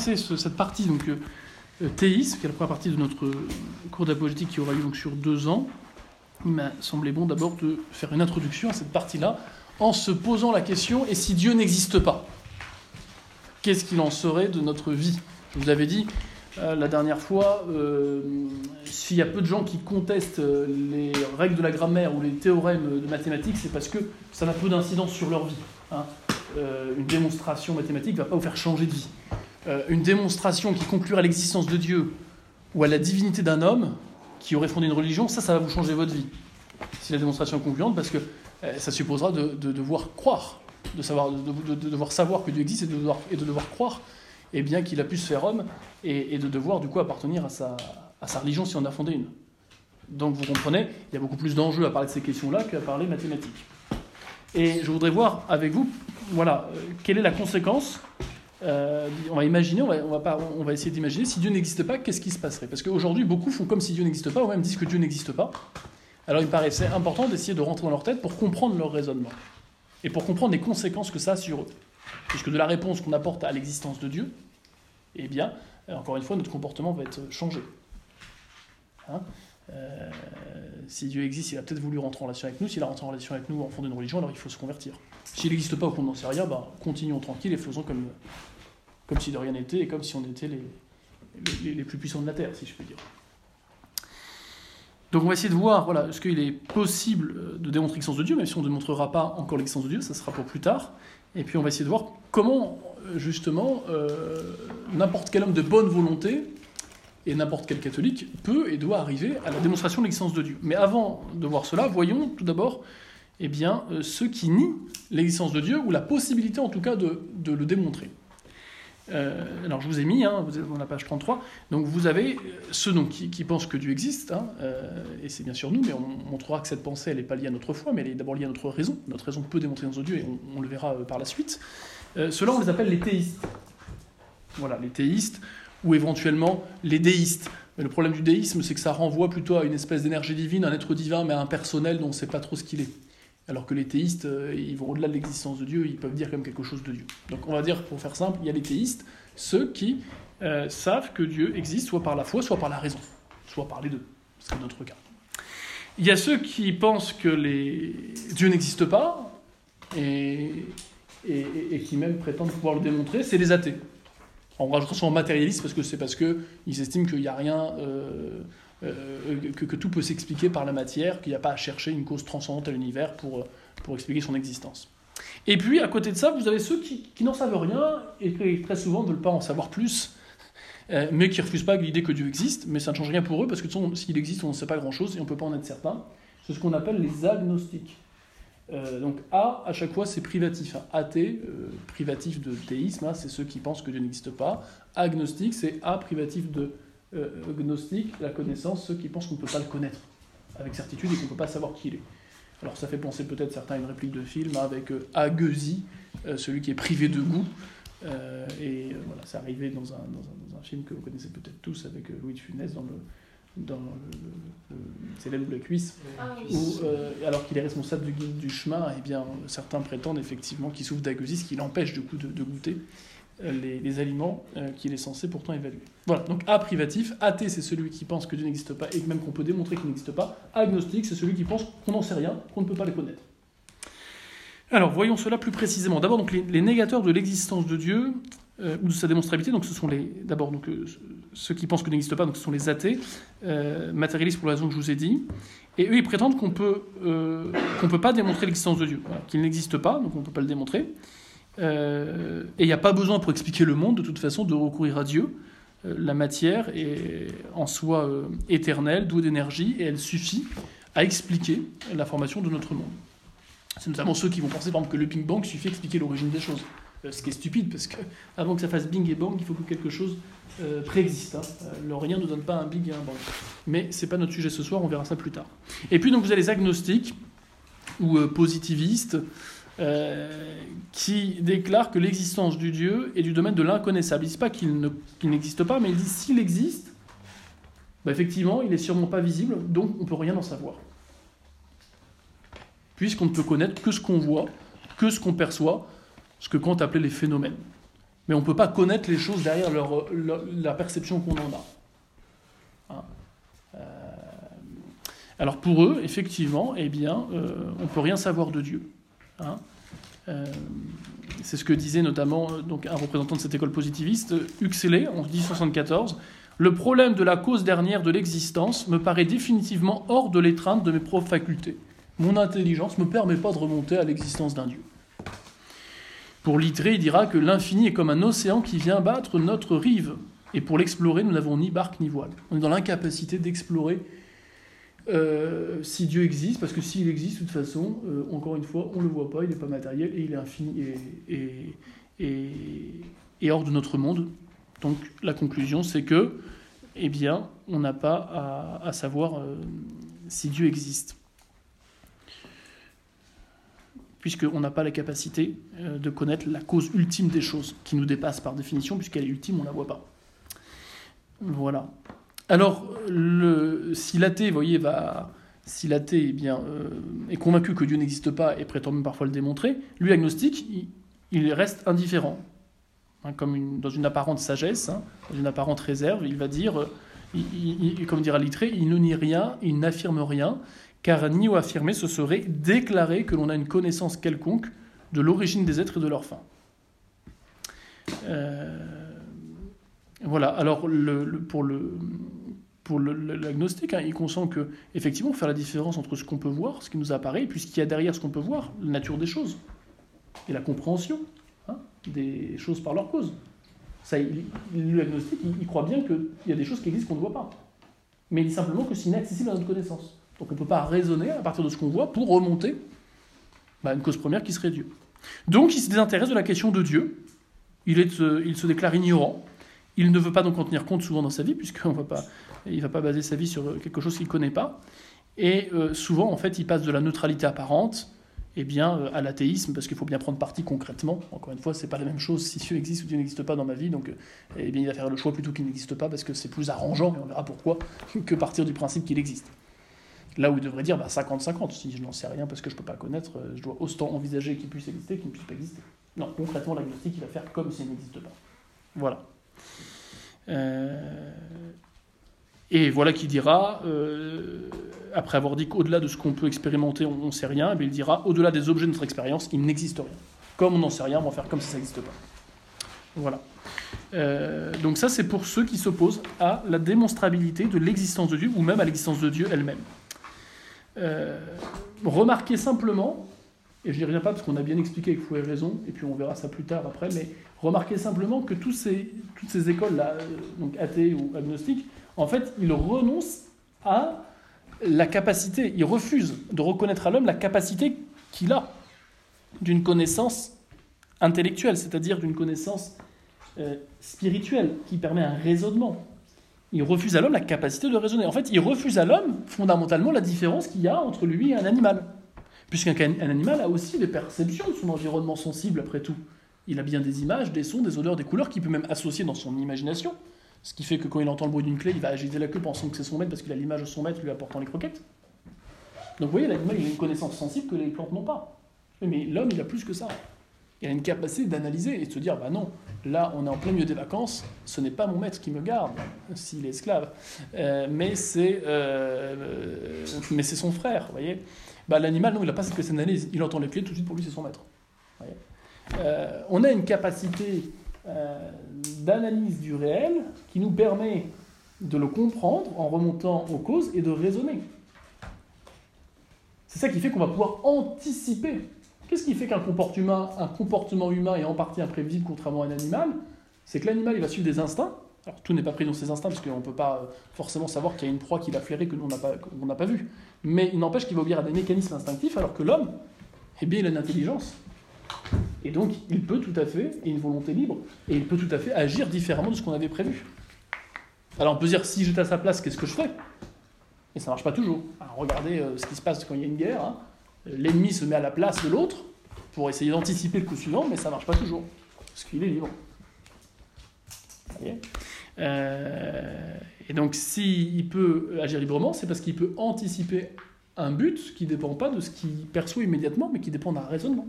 C'est cette partie donc euh, théisme, qui est la première partie de notre cours d'apologétique qui aura lieu donc sur deux ans. Il m'a semblé bon d'abord de faire une introduction à cette partie-là en se posant la question et si Dieu n'existe pas, qu'est-ce qu'il en serait de notre vie? Je vous avais dit euh, la dernière fois, euh, s'il y a peu de gens qui contestent les règles de la grammaire ou les théorèmes de mathématiques, c'est parce que ça n'a peu d'incidence sur leur vie. Hein. une démonstration mathématique ne va pas vous faire changer de vie. Euh, une démonstration qui conclurait à l'existence de Dieu ou à la divinité d'un homme qui aurait fondé une religion, ça, ça va vous changer votre vie. Si la démonstration est concluante, parce que euh, ça supposera de, devoir croire, de, savoir, de, devoir savoir que Dieu existe et de devoir, et de devoir croire et bien qu'il a pu se faire homme et, de devoir du coup appartenir à sa, à sa religion si on a fondé une. Donc vous comprenez, il y a beaucoup plus d'enjeux à parler de ces questions-là qu'à parler mathématiques. Et je voudrais voir avec vous, voilà, euh, quelle est la conséquence euh, on va imaginer, on va, essayer d'imaginer, si Dieu n'existe pas, qu'est-ce qui se passerait? Parce qu'aujourd'hui, beaucoup font comme si Dieu n'existe pas, ou même disent que Dieu n'existe pas. Alors il me paraissait important d'essayer de rentrer dans leur tête pour comprendre leur raisonnement, et pour comprendre les conséquences que ça a sur eux. Puisque de la réponse qu'on apporte à l'existence de Dieu, eh bien, euh, encore une fois, notre comportement va être changé. Hein? Euh, si Dieu existe, il a peut-être voulu rentrer en relation avec nous. S'il a rentré en relation avec nous en fond d'une religion, alors il faut se convertir. S'il n'existe pas ou qu'on n'en sait rien, bah, continuons tranquille et faisons comme, comme si de rien n'était et comme si on était les, plus puissants de la Terre, si je peux dire. Donc on va essayer de voir, voilà, est-ce qu'il est possible euh, de démontrer l'existence de Dieu, même si on ne démontrera pas encore l'existence de Dieu, ça sera pour plus tard. Et puis on va essayer de voir comment, euh, justement, n'importe quel homme de bonne volonté et n'importe quel catholique peut et doit arriver à la démonstration de l'existence de Dieu. Mais avant de voir cela, voyons tout d'abord eh bien, euh, ceux qui nient l'existence de Dieu, ou la possibilité en tout cas de, le démontrer. Euh, alors je vous ai mis, hein, vous êtes dans la page 33, donc vous avez ceux donc, qui, pensent que Dieu existe, hein, euh, et c'est bien sûr nous, mais on montrera que cette pensée, elle n'est pas liée à notre foi, mais elle est d'abord liée à notre raison. Notre raison peut démontrer de Dieu, et on, le verra par la suite. Ceux-là, on les appelle les théistes. Voilà, les théistes, ou éventuellement les déistes. Mais le problème du déisme, c'est que ça renvoie plutôt à une espèce d'énergie divine, un être divin, mais à un personnel dont on ne sait pas trop ce qu'il est. Alors que les théistes, euh, ils vont au-delà de l'existence de Dieu, ils peuvent dire comme quelque chose de Dieu. Donc on va dire, pour faire simple, il y a les théistes, ceux qui euh, savent que Dieu existe soit par la foi, soit par la raison, soit par les deux. C'est notre cas. Il y a ceux qui pensent que. Dieu n'existe pas et, qui même prétendent pouvoir le démontrer, c'est les athées. On rajoute son matérialiste parce que c'est parce qu'ils estiment qu'il n'y a rien, euh, euh, que, tout peut s'expliquer par la matière, qu'il n'y a pas à chercher une cause transcendante à l'univers pour, pour expliquer son existence. Et puis, à côté de ça, vous avez ceux qui, n'en savent rien et qui très souvent ne veulent pas en savoir plus, euh, mais qui refusent pas l'idée que Dieu existe, mais ça ne change rien pour eux parce que s'il existe, on ne sait pas grand-chose et on ne peut pas en être certain. C'est ce qu'on appelle les agnostiques. Euh, donc A, à chaque fois, c'est privatif. Hein. Athée, euh, privatif de théisme, hein, c'est ceux qui pensent que Dieu n'existe pas. Agnostique, c'est A, privatif de euh, gnostique, la connaissance, ceux qui pensent qu'on ne peut pas le connaître avec certitude et qu'on ne peut pas savoir qui il est. Alors ça fait penser peut-être certains à une réplique de film avec Aguesi, celui qui est privé de goût. et voilà, c'est arrivé dans un, dans, un, film que vous connaissez peut-être tous avec Louis de Funès dans le dans le, ou la cuisse, ah euh, alors qu'il est responsable du guide du chemin, et eh bien, certains prétendent effectivement qu'il souffre d'agueusie, ce qui l'empêche du coup de, goûter euh, les, aliments euh, qu'il est censé pourtant évaluer. Voilà, donc A privatif, athée c'est celui qui pense que Dieu n'existe pas et même qu'on peut démontrer qu'il n'existe pas, agnostique c'est celui qui pense qu'on n'en sait rien, qu'on ne peut pas les connaître. Alors voyons cela plus précisément. D'abord donc les, négateurs de l'existence de Dieu ou de sa démonstrabilité, donc ce sont les d'abord donc ceux qui pensent que n'existe pas, donc ce sont les athées, euh, matérialistes pour la raison que je vous ai dit. Et eux, ils prétendent qu'on peut, euh, peut pas démontrer l'existence de Dieu, qu'il n'existe pas, donc on ne peut pas le démontrer. Euh, et il n'y a pas besoin pour expliquer le monde, de toute façon, de recourir à Dieu. Euh, la matière est en soi éternelle, douée d'énergie, et elle suffit à expliquer la formation de notre monde. C'est notamment ceux qui vont penser, par exemple, que le Big Bang suffit à expliquer l'origine des choses. Ce qui est stupide, parce qu'avant que ça fasse bing et bang, il faut que quelque chose euh, préexiste. Hein. Euh, le rien ne donne pas un big et un bang. Mais ce n'est pas notre sujet ce soir, on verra ça plus tard. Et puis donc vous avez les agnostiques ou euh, qui déclarent que l'existence du Dieu est du domaine de l'inconnaissable. Ils ne disent pas qu'il n'existe pas, mais ils disent s'il existe, bah, effectivement, il n'est sûrement pas visible, donc on ne peut rien en savoir. Puisqu'on ne peut connaître que ce qu'on voit, que ce qu'on perçoit, ce que Kant appelait les phénomènes. mais on ne peut pas connaître les choses derrière la perception qu'on en a. Hein. Euh, alors pour eux, effectivement, eh bien, euh, on ne peut rien savoir de Dieu. Hein. Euh, c'est ce que disait notamment donc, un représentant de cette école positiviste, Huxley, en 1874. Le problème de la cause dernière de l'existence me paraît définitivement hors de l'étreinte de mes propres facultés. Mon intelligence ne me permet pas de remonter à l'existence d'un Dieu. Pour Littré, il dira que l'infini est comme un océan qui vient battre notre rive. Et pour l'explorer, nous n'avons ni barque ni voile. On est dans l'incapacité d'explorer euh, si Dieu existe, parce que s'il existe, de toute façon, euh, encore une fois, on ne le voit pas, il n'est pas matériel et il est infini et, et, hors de notre monde. Donc la conclusion, c'est que, eh bien, on n'a pas à, savoir euh, si Dieu existe, puisqu'on n'a pas la capacité de connaître la cause ultime des choses, qui nous dépasse par définition, puisqu'elle est ultime, on ne la voit pas. Voilà. Alors, si l'athée, voyez, va, si l'athée eh bien, euh, est convaincu que Dieu n'existe pas et prétend même parfois le démontrer, lui, agnostique, il reste indifférent. Hein, comme dans une apparente sagesse, hein, dans une apparente réserve, il va dire, euh, comme dira Littré, il ne nie rien, il n'affirme rien, car ni ou affirmer, ce serait déclarer que l'on a une connaissance quelconque de l'origine des êtres et de leur fin. Euh, voilà, alors pour le pour l'agnostique, hein, il consent que effectivement faire la différence entre ce qu'on peut voir, ce qui nous apparaît, et puis ce qu'il y a derrière ce qu'on peut voir, la nature des choses et la compréhension des choses par leur cause. Ça, l'agnostique, il, croit bien qu'il y a des choses qui existent qu'on ne voit pas. Mais il dit simplement que c'est inaccessible à notre connaissance. Donc on ne peut pas raisonner à partir de ce qu'on voit pour remonter bah, une cause première qui serait Dieu. Donc il se désintéresse de la question de Dieu. Il, euh, il se déclare ignorant. Il ne veut pas donc en tenir compte souvent dans sa vie, puisqu'il ne va, pas, baser sa vie sur quelque chose qu'il ne connaît pas. Et euh, souvent, en fait, il passe de la neutralité apparente eh bien, euh, à l'athéisme, parce qu'il faut bien prendre parti concrètement. Encore une fois, c'est pas la même chose si Dieu existe ou Dieu n'existe pas dans ma vie, donc euh, eh bien, il va faire le choix plutôt qu'il n'existe pas, parce que c'est plus arrangeant, et on verra pourquoi, que partir du principe qu'il existe. Là où il devrait dire 50-50, bah, si je n'en sais rien parce que je ne peux pas connaître, euh, je dois autant envisager qu'il puisse exister qu'il ne puisse pas exister. Non, concrètement, l'agnostique, il va faire comme s'il n'existe pas. Voilà. Et voilà qui dira, après avoir dit qu'au-delà de ce qu'on peut expérimenter, on ne sait rien, eh il dira au-delà des objets de notre expérience, il n'existe rien. Comme on n'en sait rien, on va faire comme si ça n'existe pas. Voilà. Euh, donc ça, c'est pour ceux qui s'opposent à la démonstrabilité de l'existence de Dieu, ou même à l'existence de Dieu elle-même. Euh, remarquez simplement, et je n'y reviens pas parce qu'on a bien expliqué avec Fouet raison, et puis on verra ça plus tard après, mais remarquez simplement que toutes ces écoles-là, euh, donc athées ou agnostiques, en fait, ils renoncent à la capacité, il refuse de reconnaître à l'homme la capacité qu'il a d'une connaissance intellectuelle, c'est-à-dire d'une connaissance euh, spirituelle qui permet un raisonnement. Il refuse à l'homme la capacité de raisonner. En fait, il refuse à l'homme fondamentalement la différence qu'il y a entre lui et un animal. Puisqu'un animal a aussi des perceptions de son environnement sensible, après tout. Il a bien des images, des sons, des odeurs, des couleurs qu'il peut même associer dans son imagination. Ce qui fait que quand il entend le bruit d'une clé, il va agiter la queue pensant que c'est son maître parce qu'il a l'image de son maître lui apportant les croquettes. Donc vous voyez, l'animal, il a une connaissance sensible que les plantes n'ont pas. Mais l'homme, il a plus que ça. Il a une capacité d'analyser et de se dire, bah non, là, on est en plein milieu des vacances, ce n'est pas mon maître qui me garde, s'il est esclave, euh, mais c'est euh, mais c'est son frère, vous voyez. Bah, L'animal, non, il n'a pas cette d'analyse. Il entend les clés, tout de suite, pour lui, c'est son maître. Euh, on a une capacité euh, d'analyse du réel qui nous permet de le comprendre en remontant aux causes et de raisonner. C'est ça qui fait qu'on va pouvoir anticiper. Qu'est-ce qui fait qu'un comportement, comportement humain est en partie imprévisible contrairement à un animal? C'est que l'animal il va suivre des instincts. Alors tout n'est pas pris dans ses instincts parce qu'on ne peut pas forcément savoir qu'il y a une proie qui va flairer que nous on n'a pas, pas vu. Mais il n'empêche qu'il va obéir à des mécanismes instinctifs alors que l'homme, eh bien il a une intelligence. Et donc, il peut tout à fait, et une volonté libre, et il peut tout à fait agir différemment de ce qu'on avait prévu. Alors on peut dire, si j'étais à sa place, qu'est-ce que je ferais? Et ça ne marche pas toujours. regardez euh, ce qui se passe quand il y a une guerre. Hein. L'ennemi se met à la place de l'autre pour essayer d'anticiper le coup suivant, mais ça ne marche pas toujours, parce qu'il est libre. Euh, et donc, s'il peut agir librement, c'est parce qu'il peut anticiper un but qui ne dépend pas de ce qu'il perçoit immédiatement, mais qui dépend d'un raisonnement.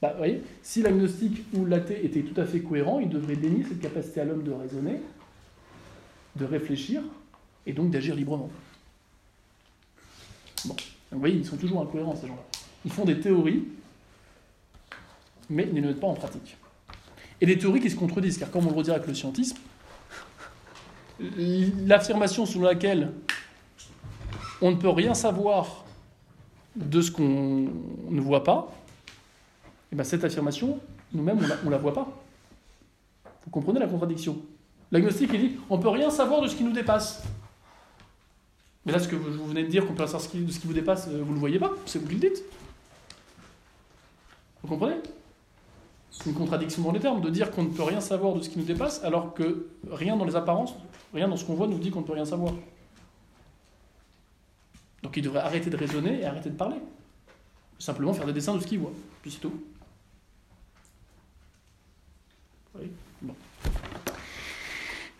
Bah, vous voyez, si l'agnostique ou l'athée était tout à fait cohérent, il devrait dénier cette capacité à l'homme de raisonner, de réfléchir, et donc d'agir librement. Bon, vous voyez, ils sont toujours incohérents, ces gens-là. Ils font des théories, mais ils ne les mettent pas en pratique. Et des théories qui se contredisent, car comme on le redira avec le scientisme, l'affirmation selon laquelle on ne peut rien savoir de ce qu'on ne voit pas, et eh bien cette affirmation, nous-mêmes, on ne la, voit pas. Vous comprenez la contradiction? L'agnostique, il dit on ne peut rien savoir de ce qui nous dépasse. Mais là, ce que vous venez de dire, qu'on peut savoir de ce qui vous dépasse, euh, vous ne le voyez pas, c'est vous qui le dites. Vous comprenez? C'est une contradiction dans les termes, de dire qu'on ne peut rien savoir de ce qui nous dépasse, alors que rien dans les apparences, rien dans ce qu'on voit nous dit qu'on ne peut rien savoir. Donc il devrait arrêter de raisonner et arrêter de parler. Simplement faire des dessins de ce qu'il voit. Puis c'est tout.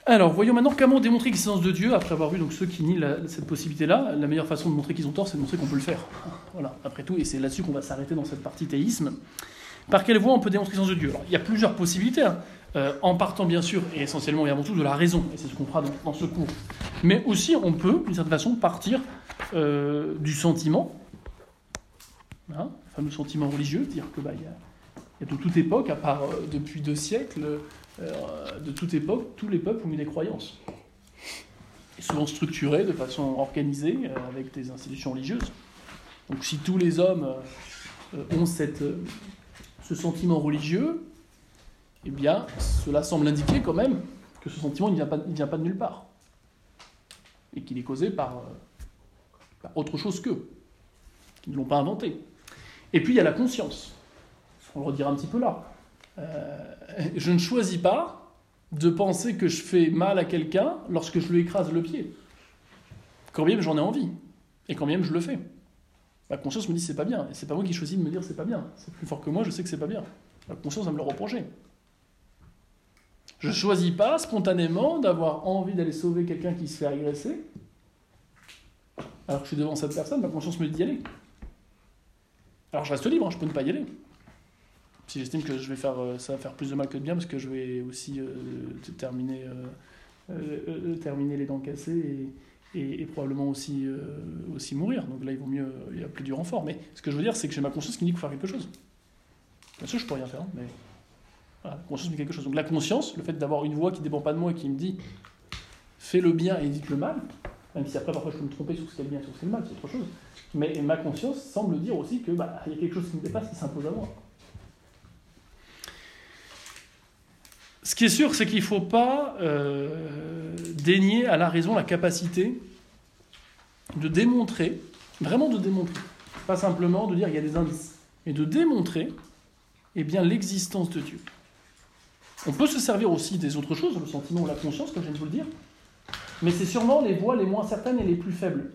Alors, voyons maintenant comment démontrer l'existence de Dieu, après avoir vu donc ceux qui nient cette possibilité-là. La meilleure façon de montrer qu'ils ont tort, c'est de montrer qu'on peut le faire. Voilà, après tout, et c'est là-dessus qu'on va s'arrêter dans cette partie théisme. Par quelle voie on peut démontrer l'existence de Dieu? Il y a plusieurs possibilités, hein. euh, en partant bien sûr, et essentiellement et avant tout, de la raison, et c'est ce qu'on fera dans, ce cours. Mais aussi, on peut, d'une certaine façon, partir euh, du sentiment, hein, le fameux sentiment religieux, dire que bah, y a de toute époque, à part euh, depuis deux siècles, de toute époque, tous les peuples ont mis des croyances. Et souvent structurées de façon organisée, avec des institutions religieuses. Donc si tous les hommes ont cette, ce sentiment religieux, eh bien, cela semble indiquer quand même que ce sentiment ne vient, pas, de nulle part. Et qu'il est causé par, par autre chose qu'eux, qui ne l'ont pas inventé. Et puis il y a la conscience on le redira un petit peu là. Euh, je ne choisis pas de penser que je fais mal à quelqu'un lorsque je lui écrase le pied. Quand même j'en ai envie, et quand même je le fais. Ma conscience me dit c'est pas bien, et c'est pas moi qui choisis de me dire c'est pas bien. C'est plus fort que moi, je sais que c'est pas bien. Ma conscience va me le reprocher. Je choisis pas spontanément d'avoir envie d'aller sauver quelqu'un qui se fait agresser, alors que je suis devant cette personne, ma conscience me dit d'y aller. Alors je reste libre, hein, je peux ne pas y aller si j'estime que je vais faire, euh, ça va faire plus de mal que de bien, parce que je vais aussi euh, terminer, euh, terminer les dents cassées et, probablement aussi, aussi mourir. Donc là, il vaut mieux, il y a plus du renfort. Mais ce que je veux dire, c'est que j'ai ma conscience qui me dit qu'il faut faire quelque chose. Bien sûr, je peux rien faire, mais la conscience me dit quelque chose. Donc la conscience, le fait d'avoir une voix qui ne dépend pas de moi et qui me dit fais le bien et évite le mal, même si après parfois je peux me tromper sur ce qui est bien et sur ce qui est mal, c'est autre chose. Mais ma conscience semble dire aussi que bah, y a quelque chose qui me dépasse qui s'impose à moi. Ce qui est sûr, c'est qu'il ne faut pas euh, dénier à la raison la capacité de démontrer, vraiment de démontrer, pas simplement de dire il y a des indices, mais de démontrer eh bien, l'existence de Dieu. On peut se servir aussi des autres choses, le sentiment ou la conscience, comme je viens de vous le dire, mais c'est sûrement les voies les moins certaines et les plus faibles,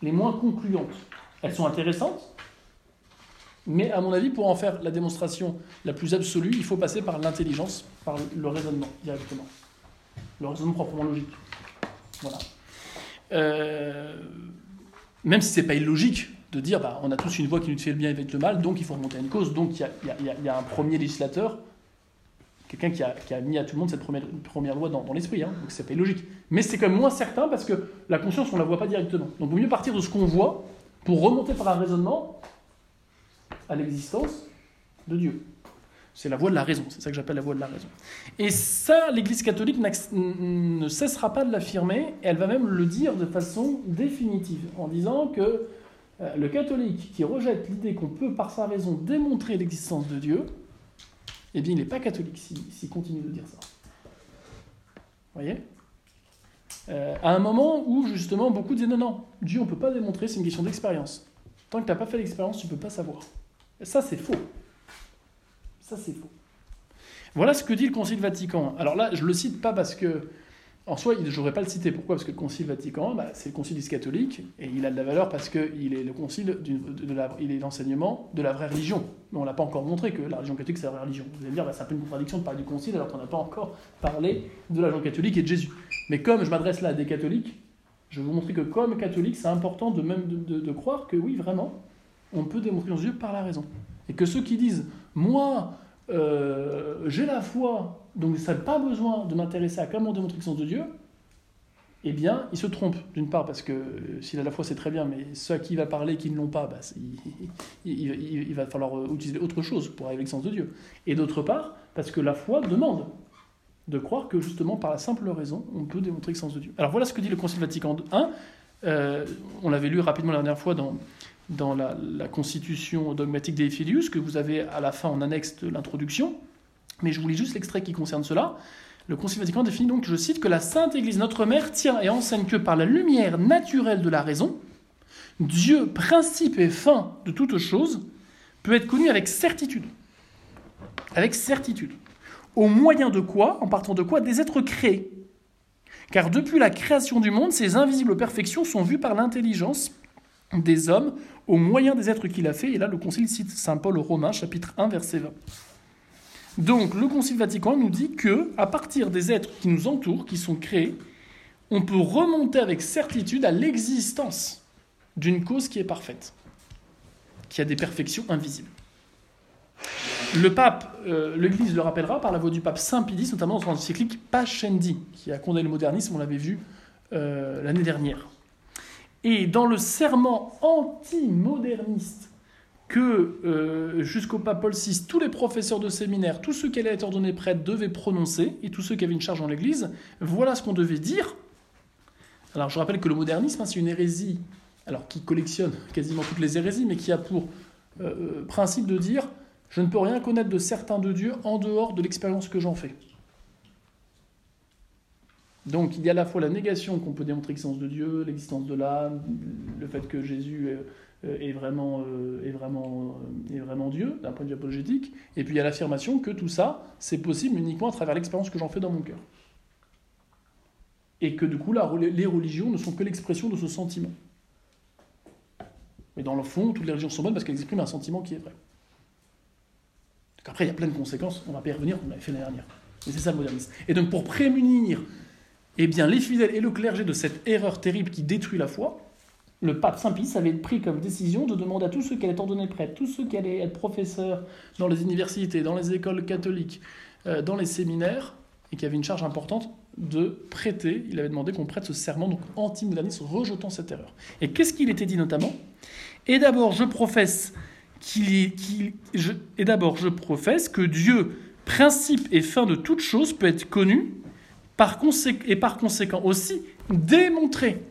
les moins concluantes. Elles sont intéressantes, mais à mon avis, pour en faire la démonstration la plus absolue, il faut passer par l'intelligence, par le raisonnement directement. Le raisonnement proprement logique. Voilà. Euh, même si ce n'est pas illogique de dire bah, on a tous une voix qui nous fait le bien et le mal, donc il faut remonter à une cause. Donc il y, a, un premier législateur, quelqu'un qui a, mis à tout le monde cette première, première loi dans, l'esprit. Hein, donc c'est pas illogique. Mais c'est quand même moins certain parce que la conscience, on ne la voit pas directement. Donc il vaut mieux partir de ce qu'on voit pour remonter par un raisonnement à l'existence de Dieu. C'est la voie de la raison, c'est ça que j'appelle la voie de la raison. Et ça, l'Église catholique ne cessera pas de l'affirmer, elle va même le dire de façon définitive, en disant que euh, le catholique qui rejette l'idée qu'on peut par sa raison démontrer l'existence de Dieu, eh bien il n'est pas catholique s'il continue de dire ça. Vous voyez? Euh, À un moment où justement beaucoup disaient non, non, Dieu on ne peut pas démontrer, c'est une question d'expérience. Tant que tu n'as pas fait l'expérience, tu ne peux pas savoir. Ça, c'est faux. Ça, c'est faux. Voilà ce que dit le Concile Vatican. Alors là, je ne le cite pas parce que, en soi, je n'aurais pas le citer. Pourquoi? Parce que le Concile Vatican, bah, c'est le Concile catholique, et il a de la valeur parce qu'il est le Concile, de, la, l'enseignement de la vraie religion. Mais on n'a pas encore montré que la religion catholique, c'est la vraie religion. Vous allez me dire, bah, c'est un peu une contradiction de parler du Concile alors qu'on n'a pas encore parlé de la religion catholique et de Jésus. Mais comme je m'adresse là à des catholiques, je vais vous montrer que comme catholique, c'est important de même de croire que oui, vraiment, on peut démontrer nos yeux par la raison. Et que ceux qui disent, moi, euh, j'ai la foi, donc ça n'a pas besoin de m'intéresser à comment démontrer l'existence de Dieu, eh bien, il se trompe, d'une part, parce que euh, s'il a la foi, c'est très bien, mais ceux à qui il va parler qui ne l'ont pas, bah, il, va falloir euh, utiliser autre chose pour arriver à l'existence de Dieu. Et d'autre part, parce que la foi demande de croire que, justement, par la simple raison, on peut démontrer l'existence de Dieu. Alors voilà ce que dit le Concile Vatican I. On l'avait lu rapidement la dernière fois dans, dans la, constitution dogmatique des Filius, que vous avez à la fin en annexe de l'introduction. Mais je vous lis juste l'extrait qui concerne cela. Le Concile Vatican définit donc, je cite, que la Sainte Église, notre Mère, tient et enseigne que par la lumière naturelle de la raison, Dieu, principe et fin de toute chose, peut être connu avec certitude. Avec certitude. Au moyen de quoi En partant de quoi Des êtres créés. Car depuis la création du monde, ces invisibles perfections sont vues par l'intelligence des hommes au moyen des êtres qu'il a fait. Et là, le Concile cite Saint Paul aux Romains, chapitre 1, verset 20. Donc le Concile Vatican nous dit que à partir des êtres qui nous entourent, qui sont créés, on peut remonter avec certitude à l'existence d'une cause qui est parfaite, qui a des perfections invisibles. Le pape, euh, l'Église le rappellera par la voix du pape Saint Pidis, notamment dans son encyclique Pascendi, qui a condamné le modernisme, on l'avait vu euh, l'année dernière. Et dans le serment anti-moderniste que euh, jusqu'au pape Paul VI, tous les professeurs de séminaire, tous ceux qui allaient être ordonnés prêtres devaient prononcer, et tous ceux qui avaient une charge dans l'Église, voilà ce qu'on devait dire. Alors je rappelle que le modernisme, hein, c'est une hérésie, alors qui collectionne quasiment toutes les hérésies, mais qui a pour euh, euh, principe de dire je ne peux rien connaître de certain de Dieu en dehors de l'expérience que j'en fais. Donc il y a à la fois la négation qu'on peut démontrer l'existence de Dieu, l'existence de l'âme, le fait que Jésus euh, est vraiment, euh, est vraiment, euh, est vraiment Dieu, d'un point de vue apologétique. Et puis il y a l'affirmation que tout ça, c'est possible uniquement à travers l'expérience que j'en fais dans mon cœur. Et que du coup, les religions ne sont que l'expression de ce sentiment. Mais dans le fond, toutes les religions sont bonnes parce qu'elles expriment un sentiment qui est vrai. Après, il y a plein de conséquences, on va pas y revenir, on l'avait fait l'année dernière. Mais c'est ça le modernisme. Et donc pour prémunir eh bien, les fidèles et le clergé de cette erreur terrible qui détruit la foi, le pape Saint-Pie avait pris comme décision de demander à tous ceux qui allaient ordonner prêtres, tous ceux qui allaient être professeurs dans les universités, dans les écoles catholiques, euh, dans les séminaires, et qui avaient une charge importante, de prêter. Il avait demandé qu'on prête ce serment, donc anti-moderniste, rejetant cette erreur. Et qu'est-ce qu'il était dit notamment? Et d'abord, je professe et d'abord, je professe que Dieu, principe et fin de toute chose, peut être connu par et par conséquent aussi démontré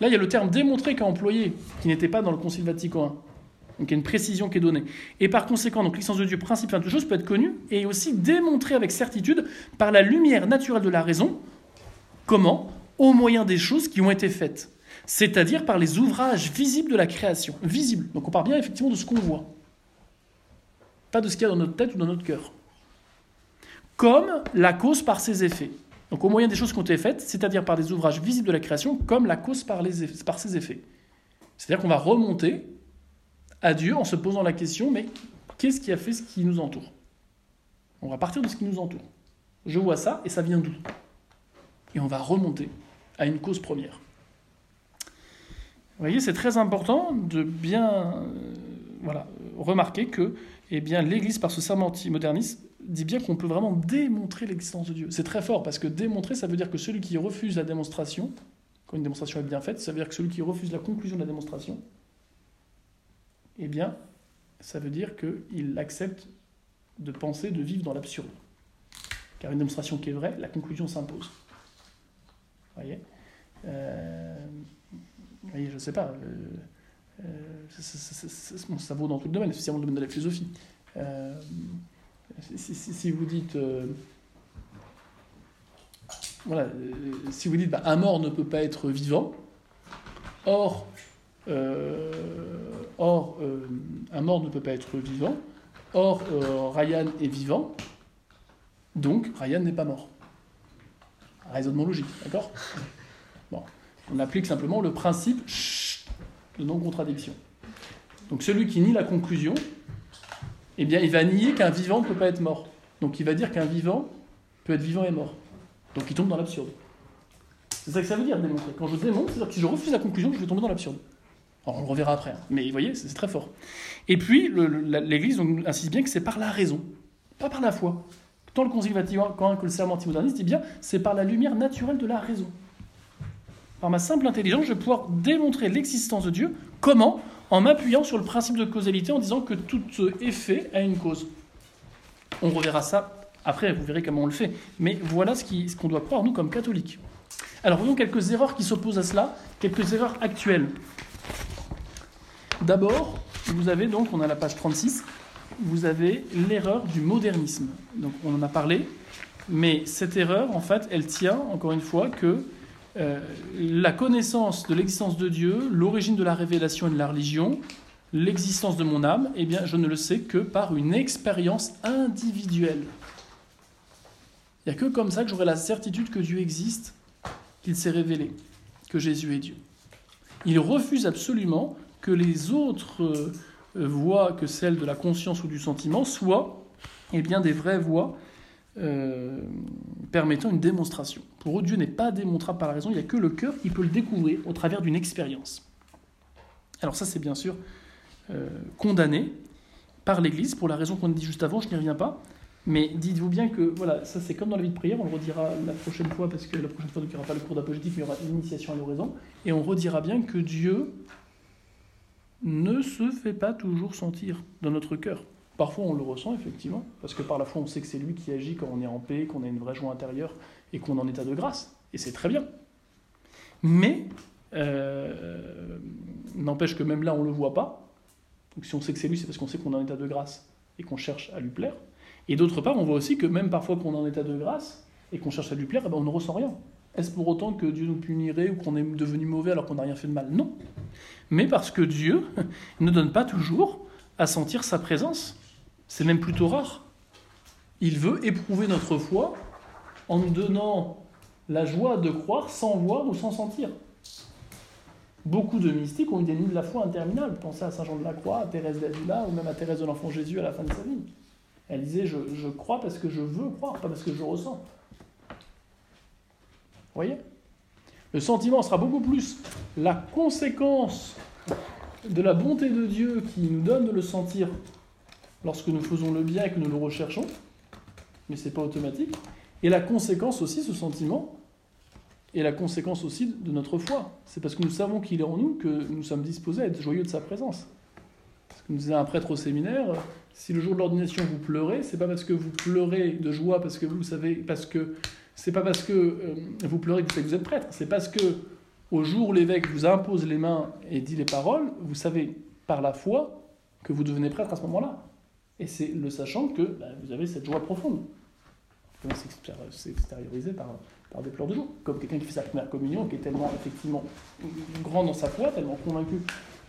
Là, il y a le terme démontré qui est employé, qui n'était pas dans le Concile Vatican I. Donc il y a une précision qui est donnée. Et par conséquent, donc l'existence de Dieu, principe de toute chose, peut être connue et aussi démontrée avec certitude par la lumière naturelle de la raison. Comment? Au moyen des choses qui ont été faites. C'est-à-dire par les ouvrages visibles de la création. Visibles. Donc on parle bien effectivement de ce qu'on voit. Pas de ce qu'il y a dans notre tête ou dans notre cœur. Comme la cause par ses effets. Donc au moyen des choses qui ont été faites, c'est-à-dire par des ouvrages visibles de la création, comme la cause par, ses effets. C'est-à-dire qu'on va remonter à Dieu en se posant la question, mais qu'est-ce qui a fait ce qui nous entoure? On va partir de ce qui nous entoure. Je vois ça, et ça vient d'où? Et on va remonter à une cause première. Vous voyez, c'est très important de bien euh, voilà, remarquer que eh bien, l'Église, par ce serment anti-moderniste, dit bien qu'on peut vraiment démontrer l'existence de Dieu. C'est très fort parce que démontrer, ça veut dire que celui qui refuse la démonstration, quand une démonstration est bien faite, ça veut dire que celui qui refuse la conclusion de la démonstration, eh bien, ça veut dire qu'il accepte de penser, de vivre dans l'absurde. Car une démonstration qui est vraie, la conclusion s'impose. Vous voyez? Euh, voyez, je ne sais pas. Euh, euh, ça, vaut dans tout le domaine, spécialement le domaine de la philosophie. Si, vous dites. Euh, euh, bah, un mort ne peut pas être vivant, or, euh, or un mort ne peut pas être vivant, or Ryan est vivant, donc Ryan n'est pas mort. Raisonnement logique, d'accord? On applique simplement le principe de non-contradiction. Donc celui qui nie la conclusion eh bien, il va nier qu'un vivant ne peut pas être mort. Donc, il va dire qu'un vivant peut être vivant et mort. Donc, il tombe dans l'absurde. C'est ça que ça veut dire démontrer. Quand je démontre, c'est-à-dire que si je refuse la conclusion, je vais tomber dans l'absurde. Alors, on le reverra après, hein. mais vous voyez, c'est très fort. Et puis, l'Église insiste bien que c'est par la raison, pas par la foi. Tant le Concile Vatican que le serment antimoderniste dit bien, c'est par la lumière naturelle de la raison. Par ma simple intelligence, je vais pouvoir démontrer l'existence de Dieu. Comment? En m'appuyant sur le principe de causalité en disant que tout effet a une cause. On reverra ça après, vous verrez comment on le fait. Mais voilà ce qu'on doit croire, nous, comme catholiques. Alors, voyons quelques erreurs qui s'opposent à cela, quelques erreurs actuelles. D'abord, vous avez donc, on a la page 36, vous avez l'erreur du modernisme. Donc, on en a parlé, mais cette erreur, en fait, elle tient, encore une fois, que euh, la connaissance de l'existence de Dieu, l'origine de la révélation et de la religion, l'existence de mon âme, eh bien, je ne le sais que par une expérience individuelle. Il n'y a que comme ça que j'aurai la certitude que Dieu existe, qu'il s'est révélé, que Jésus est Dieu. Il refuse absolument que les autres euh, voies que celles de la conscience ou du sentiment soient eh bien, des vraies voies euh, permettant une démonstration. Pour eux, Dieu n'est pas démontrable par la raison, il n'y a que le cœur qui peut le découvrir au travers d'une expérience. Alors ça, c'est bien sûr euh, condamné par l'Église, pour la raison qu'on a dit juste avant, je n'y reviens pas, mais dites-vous bien que, voilà, ça c'est comme dans la vie de prière, on le redira la prochaine fois, parce que la prochaine fois, il n'y aura pas le cours d'apologétique, mais il y aura l'initiation à l'oraison, et on redira bien que Dieu ne se fait pas toujours sentir dans notre cœur. Parfois on le ressent effectivement, parce que par la foi on sait que c'est lui qui agit quand on est en paix, qu'on a une vraie joie intérieure et qu'on est en état de grâce. Et c'est très bien. Mais, euh, n'empêche que même là on ne le voit pas. Donc si on sait que c'est lui, c'est parce qu'on sait qu'on est en état de grâce et qu'on cherche à lui plaire. Et d'autre part, on voit aussi que même parfois qu'on est en état de grâce et qu'on cherche à lui plaire, eh ben, on ne ressent rien. Est-ce pour autant que Dieu nous punirait ou qu'on est devenu mauvais alors qu'on n'a rien fait de mal? Non. Mais parce que Dieu ne donne pas toujours à sentir sa présence. C'est même plutôt rare. Il veut éprouver notre foi en nous donnant la joie de croire sans voir ou sans sentir. Beaucoup de mystiques ont eu des nuits de la foi interminables. Pensez à Saint Jean de la Croix, à Thérèse d'Avila ou même à Thérèse de l'Enfant Jésus à la fin de sa vie. Elle disait je, je, crois parce que je veux croire, pas parce que je ressens. Vous voyez? Le sentiment sera beaucoup plus la conséquence de la bonté de Dieu qui nous donne de le sentir lorsque nous faisons le bien et que nous le recherchons, mais ce n'est pas automatique. Et la conséquence aussi, ce sentiment, et la conséquence aussi de notre foi. C'est parce que nous savons qu'il est en nous que nous sommes disposés à être joyeux de sa présence. Parce que nous disait un prêtre au séminaire, si le jour de l'ordination vous pleurez, c'est pas parce que vous pleurez de joie, parce que vous savez, parce que c'est pas parce que euh, vous pleurez que vous êtes prêtre, c'est parce que au jour où l'évêque vous impose les mains et dit les paroles, vous savez par la foi que vous devenez prêtre à ce moment-là. Et c'est le sachant que bah, vous avez cette joie profonde. C'est extériorisé par, par des pleurs de joie. Comme quelqu'un qui fait sa première communion, qui est tellement effectivement grand dans sa foi, tellement convaincu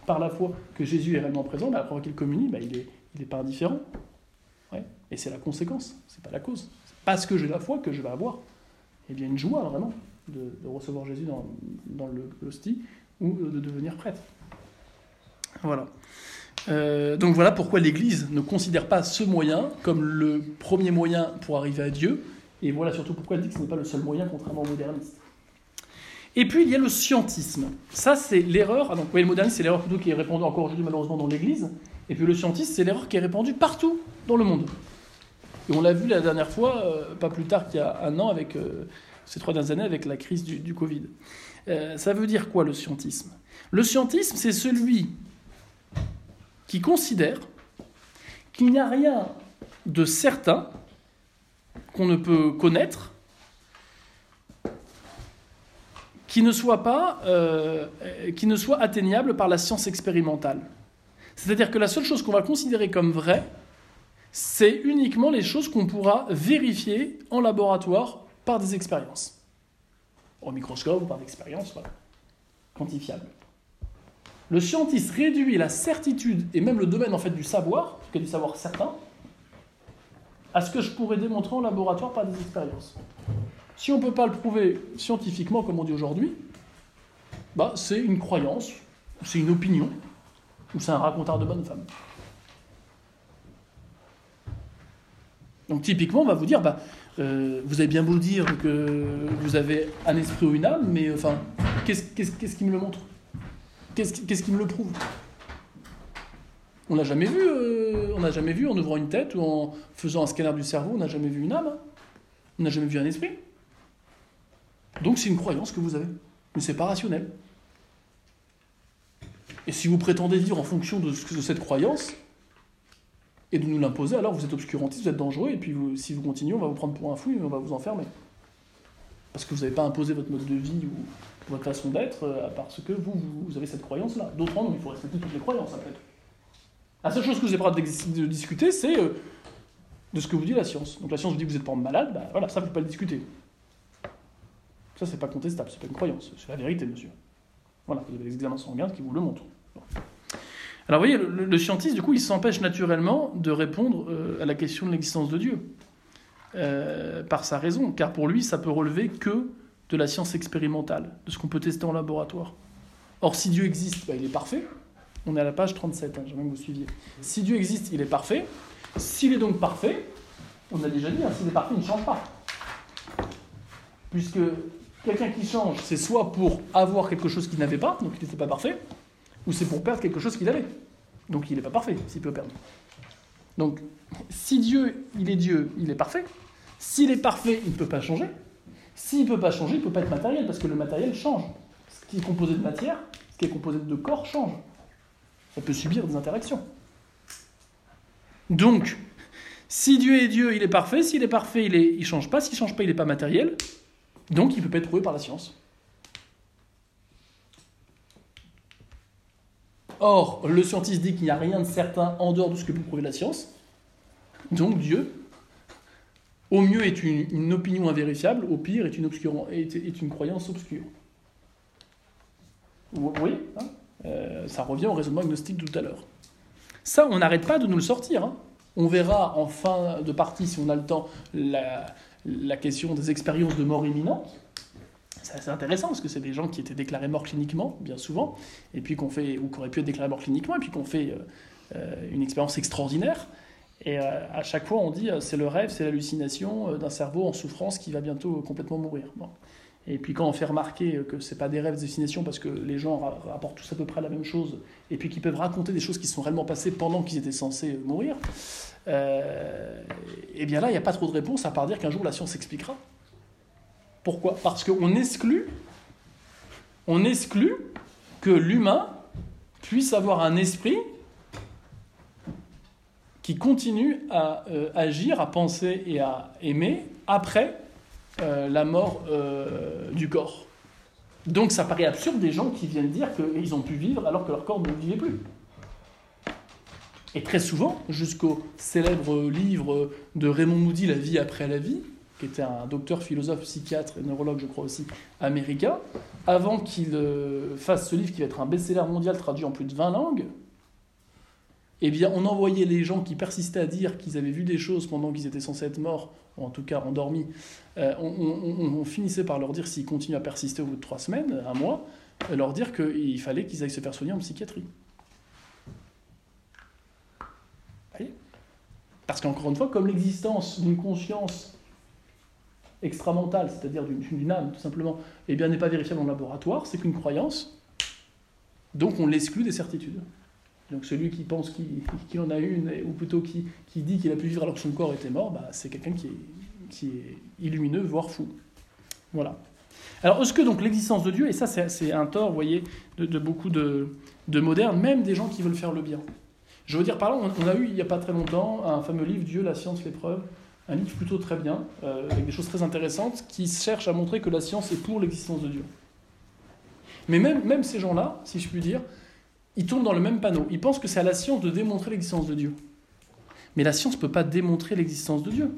par la foi que Jésus est réellement présent, bah, après qu'il communie, bah, il n'est il est pas indifférent. Ouais. Et c'est la conséquence, c'est pas la cause. C'est parce que j'ai la foi que je vais avoir eh bien, une joie vraiment de, recevoir Jésus dans, dans l'hostie ou de devenir prêtre. Voilà. Euh, donc voilà pourquoi l'Église ne considère pas ce moyen comme le premier moyen pour arriver à Dieu, et voilà surtout pourquoi elle dit que ce n'est pas le seul moyen, contrairement aux modernistes. Et puis il y a le scientisme. Ça, c'est l'erreur. Ah, donc, le modernisme, c'est l'erreur plutôt qui est répandue encore aujourd'hui, malheureusement, dans l'Église. Et puis le scientisme, c'est l'erreur qui est répandue partout dans le monde. Et on l'a vu la dernière fois, euh, pas plus tard qu'il y a un an, avec euh, ces trois dernières années, avec la crise du Covid. ça veut dire quoi le scientisme? Le scientisme, c'est celui qui considère qu'il n'y a rien de certain qu'on ne peut connaître qui ne soit pas euh, qui ne soit atteignable par la science expérimentale. C'est-à-dire que la seule chose qu'on va considérer comme vraie, c'est uniquement les choses qu'on pourra vérifier en laboratoire par des expériences. Au microscope ou par des expériences voilà, quantifiables. Le scientiste réduit la certitude et même le domaine en fait du savoir, ce que du savoir certain, à ce que je pourrais démontrer en laboratoire par des expériences. Si on ne peut pas le prouver scientifiquement, comme on dit aujourd'hui, bah, c'est une croyance, c'est une opinion, ou c'est un racontard de bonne femme. Donc typiquement, on va vous dire, bah, euh, vous avez bien beau dire que vous avez un esprit ou une âme, mais enfin, qu'est-ce qui me le montre? Qu'est-ce qui me le prouve? On n'a jamais vu, euh, on n'a jamais vu en ouvrant une tête ou en faisant un scanner du cerveau, on n'a jamais vu une âme. Hein. On n'a jamais vu un esprit. Donc c'est une croyance que vous avez, mais c'est pas rationnel. Et si vous prétendez vivre en fonction de, cette croyance et de nous l'imposer, alors vous êtes obscurantiste, vous êtes dangereux, et puis si vous continuez, on va vous prendre pour un fou et on va vous enfermer. Parce que vous n'avez pas imposé votre mode de vie ou votre façon d'être euh, parce que vous, vous avez cette croyance-là. D'autres non, il faut respecter toutes les croyances après La seule chose que vous n'avez pas de discuter, c'est euh, de ce que vous dit la science. Donc la science vous dit que vous n'êtes pas malade, bah, voilà, ça, vous ne pouvez pas le discuter. Ça, c'est pas contestable, c'est pas une croyance, c'est la vérité, monsieur. Voilà, vous avez les examens sanguins qui vous le montrent. Alors vous voyez, le, scientiste, du coup, il s'empêche naturellement de répondre euh, à la question de l'existence de Dieu. Euh, par sa raison, car pour lui, ça peut relever que de la science expérimentale, de ce qu'on peut tester en laboratoire. Or, si Dieu existe, bah, il est parfait. On est à la page 37, hein, j'aimerais que vous suiviez. Si Dieu existe, il est parfait. S'il est donc parfait, on a déjà dit, hein, s'il est parfait, il ne change pas. Puisque quelqu'un qui change, c'est soit pour avoir quelque chose qu'il n'avait pas, donc il n'était pas parfait, ou c'est pour perdre quelque chose qu'il avait. Donc il n'est pas parfait s'il peut perdre. Donc si Dieu, est Dieu, il est parfait. S'il est parfait, il ne peut pas changer. S'il ne peut pas changer, il ne peut pas être matériel, parce que le matériel change. Ce qui est composé de matière, ce qui est composé de corps change. Ça peut subir des interactions. Donc, si Dieu est Dieu, il est parfait. S'il est parfait, il ne change pas. S'il ne change pas, il n'est pas matériel. Donc, il ne peut pas être prouvé par la science. Or, le scientiste dit qu'il n'y a rien de certain en dehors de ce que peut prouver la science. Donc, Dieu, au mieux, est une, opinion invérifiable, au pire, est une, croyance obscure. Vous voyez hein euh, Ça revient au raisonnement agnostique tout à l'heure. Ça, on n'arrête pas de nous le sortir. Hein. On verra en fin de partie, si on a le temps, la, question des expériences de mort imminente. C'est intéressant parce que c'est des gens qui étaient déclarés morts cliniquement, bien souvent, et puis qu'on fait, ou qui auraient pu être déclarés morts cliniquement, et puis qu'on fait euh, euh, une expérience extraordinaire. Et euh, à chaque fois, on dit c'est le rêve, c'est l'hallucination d'un cerveau en souffrance qui va bientôt complètement mourir. Et puis quand on fait remarquer que ce pas des rêves, des hallucinations, parce que les gens rapportent tous à peu près la même chose, et puis qu'ils peuvent raconter des choses qui sont réellement passées pendant qu'ils étaient censés mourir, euh, et bien là, il n'y a pas trop de réponse à part dire qu'un jour la science expliquera. Pourquoi? Parce qu'on exclut, on exclut que l'humain puisse avoir un esprit qui continue à euh, agir, à penser et à aimer après euh, la mort euh, du corps. Donc ça paraît absurde des gens qui viennent dire qu'ils ont pu vivre alors que leur corps ne vivait plus. Et très souvent, jusqu'au célèbre livre de Raymond Moody, La vie après la vie, qui était un docteur, philosophe, psychiatre et neurologue, je crois aussi, américain, avant qu'il fasse ce livre qui va être un best-seller mondial traduit en plus de 20 langues, eh bien, on envoyait les gens qui persistaient à dire qu'ils avaient vu des choses pendant qu'ils étaient censés être morts, ou en tout cas endormis. Euh, on, finissait par leur dire, s'ils continuent à persister au bout de trois semaines, un mois, euh, leur dire qu'il fallait qu'ils aillent se faire soigner en psychiatrie. Parce qu'encore une fois, comme l'existence d'une conscience extramentale, c'est-à-dire d'une âme tout simplement, eh bien n'est pas vérifiable en laboratoire, c'est qu'une croyance, donc on l'exclut des certitudes. Donc celui qui pense qu'il en a une, ou plutôt qui, dit qu'il a pu vivre alors que son corps était mort, bah, c'est quelqu'un qui est, qui est illumineux, voire fou. Voilà. Alors, est-ce que donc l'existence de Dieu, et ça c'est un tort, vous voyez, de, beaucoup de, modernes, même des gens qui veulent faire le bien. Je veux dire par là, on, a eu il n'y a pas très longtemps un fameux livre Dieu, la science, l'épreuve, un livre plutôt très bien, euh, avec des choses très intéressantes, qui cherche à montrer que la science est pour l'existence de Dieu. Mais même, même ces gens-là, si je puis dire, ils tombent dans le même panneau. Ils pensent que c'est à la science de démontrer l'existence de Dieu. Mais la science ne peut pas démontrer l'existence de Dieu.